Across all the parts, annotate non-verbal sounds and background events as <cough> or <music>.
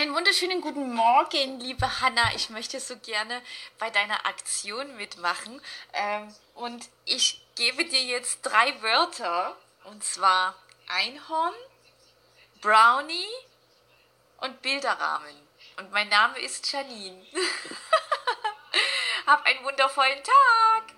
Einen wunderschönen guten Morgen, liebe Hanna. Ich möchte so gerne bei deiner Aktion mitmachen. Ähm, und ich gebe dir jetzt drei Wörter. Und zwar Einhorn, Brownie und Bilderrahmen. Und mein Name ist Janine. <laughs> Hab einen wundervollen Tag.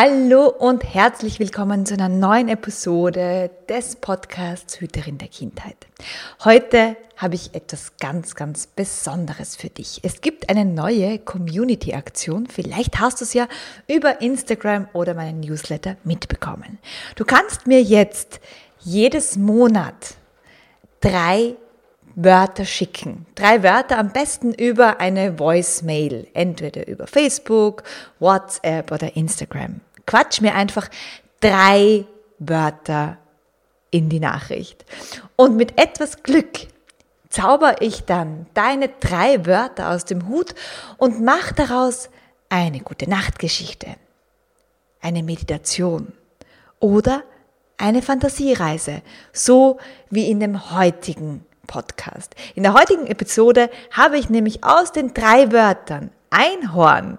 Hallo und herzlich willkommen zu einer neuen Episode des Podcasts Hüterin der Kindheit. Heute habe ich etwas ganz, ganz Besonderes für dich. Es gibt eine neue Community-Aktion. Vielleicht hast du es ja über Instagram oder meinen Newsletter mitbekommen. Du kannst mir jetzt jedes Monat drei Wörter schicken. Drei Wörter am besten über eine Voicemail, entweder über Facebook, WhatsApp oder Instagram. Quatsch mir einfach drei Wörter in die Nachricht. Und mit etwas Glück zauber ich dann deine drei Wörter aus dem Hut und mach daraus eine gute Nachtgeschichte, eine Meditation oder eine Fantasiereise, so wie in dem heutigen Podcast. In der heutigen Episode habe ich nämlich aus den drei Wörtern Einhorn,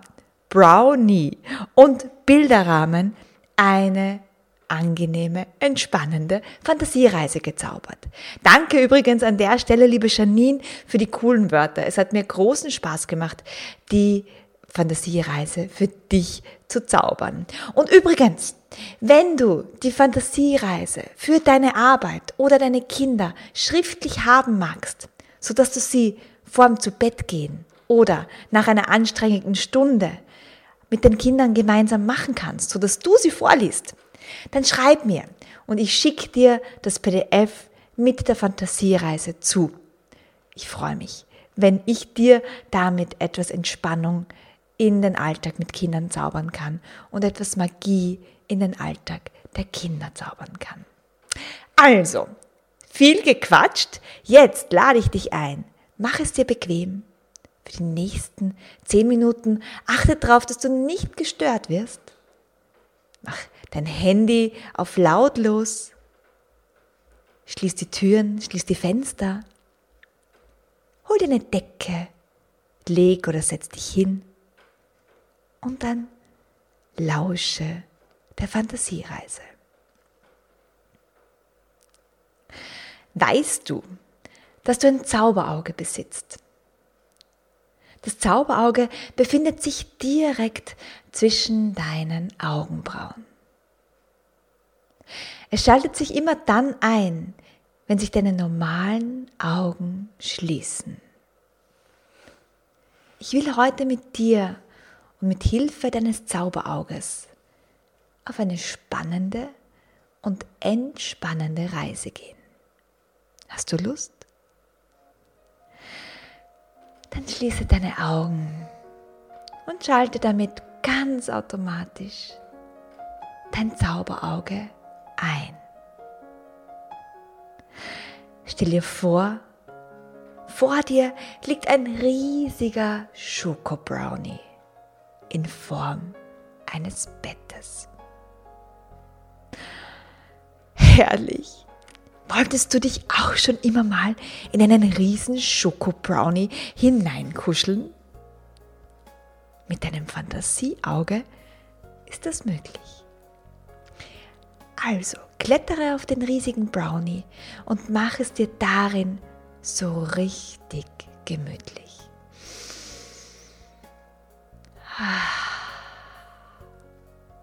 Brownie und Bilderrahmen eine angenehme, entspannende Fantasiereise gezaubert. Danke übrigens an der Stelle, liebe Janine, für die coolen Wörter. Es hat mir großen Spaß gemacht, die Fantasiereise für dich zu zaubern. Und übrigens, wenn du die Fantasiereise für deine Arbeit oder deine Kinder schriftlich haben magst, so dass du sie vorm zu Bett gehen oder nach einer anstrengenden Stunde mit den Kindern gemeinsam machen kannst, so dass du sie vorliest, dann schreib mir und ich schicke dir das PDF mit der Fantasiereise zu. Ich freue mich, wenn ich dir damit etwas Entspannung in den Alltag mit Kindern zaubern kann und etwas Magie in den Alltag der Kinder zaubern kann. Also, viel gequatscht, jetzt lade ich dich ein. Mach es dir bequem. Für die nächsten zehn Minuten achte darauf, dass du nicht gestört wirst. Mach dein Handy auf lautlos. Schließ die Türen, schließ die Fenster. Hol dir eine Decke, leg oder setz dich hin und dann lausche der Fantasiereise. Weißt du, dass du ein Zauberauge besitzt? Das Zauberauge befindet sich direkt zwischen deinen Augenbrauen. Es schaltet sich immer dann ein, wenn sich deine normalen Augen schließen. Ich will heute mit dir und mit Hilfe deines Zauberauges auf eine spannende und entspannende Reise gehen. Hast du Lust? Schließe deine Augen und schalte damit ganz automatisch dein Zauberauge ein. Stell dir vor, vor dir liegt ein riesiger Schoko-Brownie in Form eines Bettes. Herrlich! Wolltest du dich auch schon immer mal in einen riesen Schoko-Brownie hineinkuscheln? Mit deinem Fantasieauge ist das möglich. Also, klettere auf den riesigen Brownie und mach es dir darin so richtig gemütlich.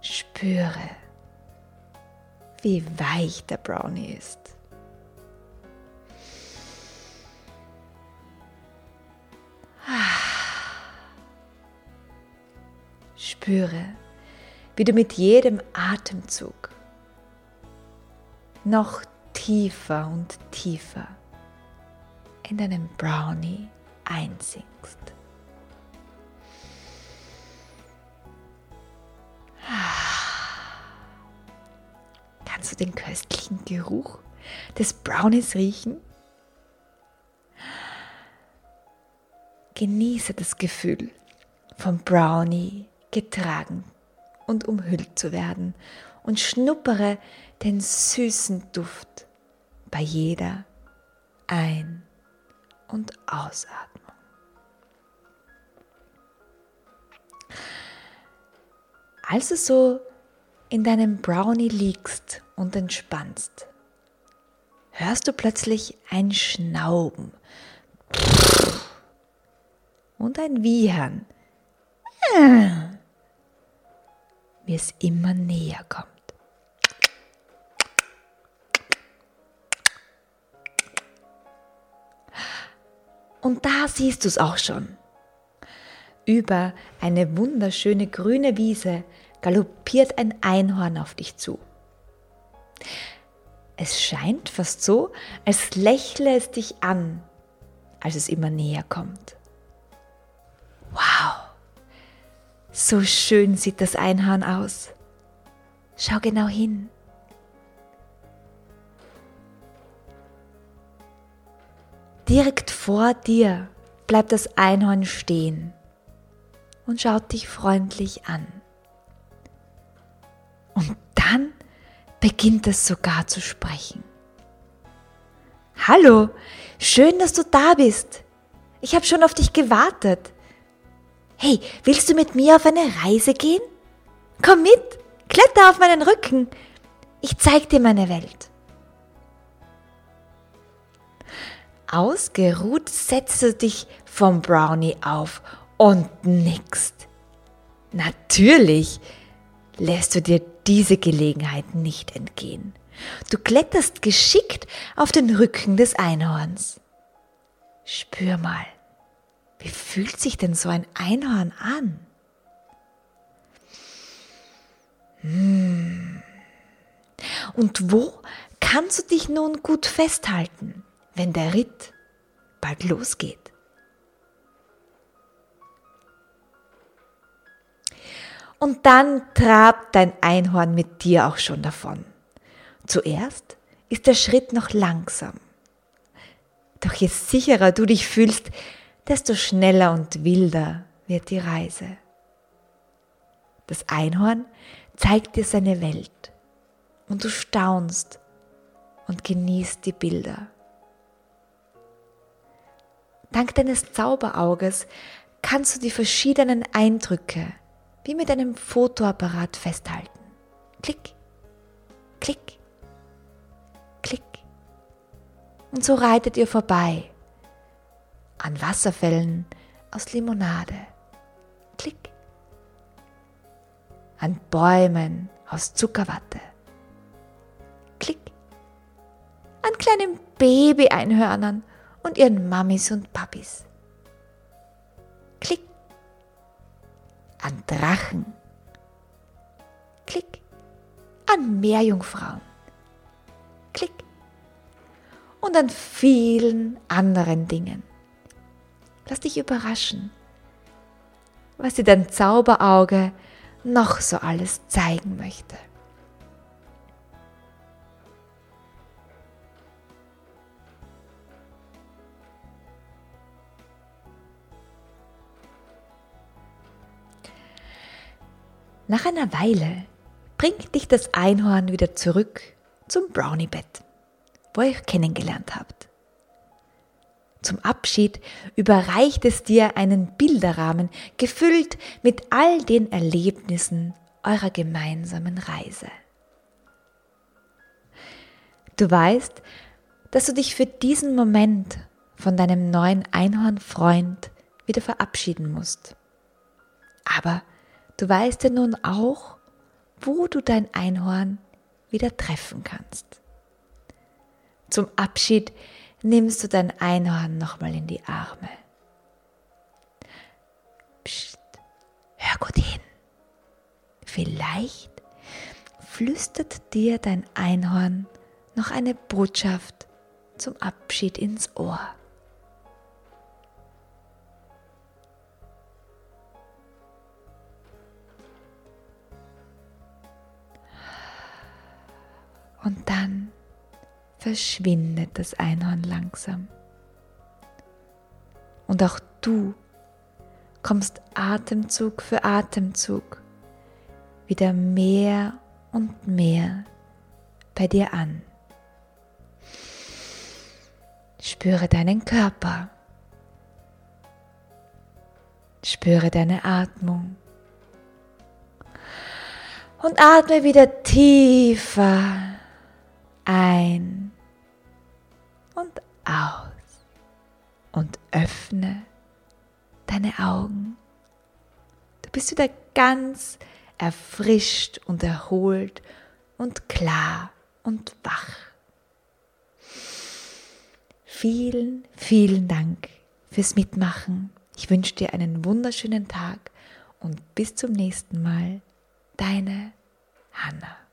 Spüre, wie weich der Brownie ist. Spüre, wie du mit jedem Atemzug noch tiefer und tiefer in deinen Brownie einsinkst. Kannst du den köstlichen Geruch des Brownies riechen? Genieße das Gefühl, vom Brownie getragen und umhüllt zu werden und schnuppere den süßen Duft bei jeder Ein- und Ausatmung. Als du so in deinem Brownie liegst und entspannst, hörst du plötzlich ein Schnauben und ein Wiehern, wie es immer näher kommt. Und da siehst du es auch schon. Über eine wunderschöne grüne Wiese galoppiert ein Einhorn auf dich zu. Es scheint fast so, als lächle es dich an, als es immer näher kommt. So schön sieht das Einhorn aus. Schau genau hin. Direkt vor dir bleibt das Einhorn stehen und schaut dich freundlich an. Und dann beginnt es sogar zu sprechen. Hallo, schön, dass du da bist. Ich habe schon auf dich gewartet. Hey, willst du mit mir auf eine Reise gehen? Komm mit, kletter auf meinen Rücken. Ich zeig dir meine Welt. Ausgeruht setzt du dich vom Brownie auf und nickst. Natürlich lässt du dir diese Gelegenheit nicht entgehen. Du kletterst geschickt auf den Rücken des Einhorns. Spür mal, wie fühlt sich denn so ein Einhorn an? Hm. Und wo kannst du dich nun gut festhalten? wenn der Ritt bald losgeht. Und dann trabt dein Einhorn mit dir auch schon davon. Zuerst ist der Schritt noch langsam. Doch je sicherer du dich fühlst, desto schneller und wilder wird die Reise. Das Einhorn zeigt dir seine Welt und du staunst und genießt die Bilder. Dank deines Zauberauges kannst du die verschiedenen Eindrücke wie mit einem Fotoapparat festhalten. Klick, klick, klick. Und so reitet ihr vorbei an Wasserfällen aus Limonade. Klick. An Bäumen aus Zuckerwatte. Klick. An kleinen Baby-Einhörnern und ihren Mamis und Papis. Klick. An Drachen. Klick. An Meerjungfrauen. Klick. Und an vielen anderen Dingen. Lass dich überraschen, was dir dein Zauberauge noch so alles zeigen möchte. Nach einer Weile bringt dich das Einhorn wieder zurück zum Brownie-Bett, wo ihr euch kennengelernt habt. Zum Abschied überreicht es dir einen Bilderrahmen, gefüllt mit all den Erlebnissen eurer gemeinsamen Reise. Du weißt, dass du dich für diesen Moment von deinem neuen Einhornfreund wieder verabschieden musst. Aber Du weißt ja nun auch, wo du dein Einhorn wieder treffen kannst. Zum Abschied nimmst du dein Einhorn nochmal in die Arme. Psst, hör gut hin. vielleicht flüstert dir dein Einhorn noch eine Botschaft zum Abschied ins Ohr. Und dann verschwindet das Einhorn langsam. Und auch du kommst Atemzug für Atemzug wieder mehr und mehr bei dir an. Spüre deinen Körper. Spüre deine Atmung. Und atme wieder tiefer öffne deine Augen. Du bist wieder ganz erfrischt und erholt und klar und wach. Vielen, vielen Dank fürs Mitmachen. Ich wünsche dir einen wunderschönen Tag und bis zum nächsten Mal. Deine Hanna.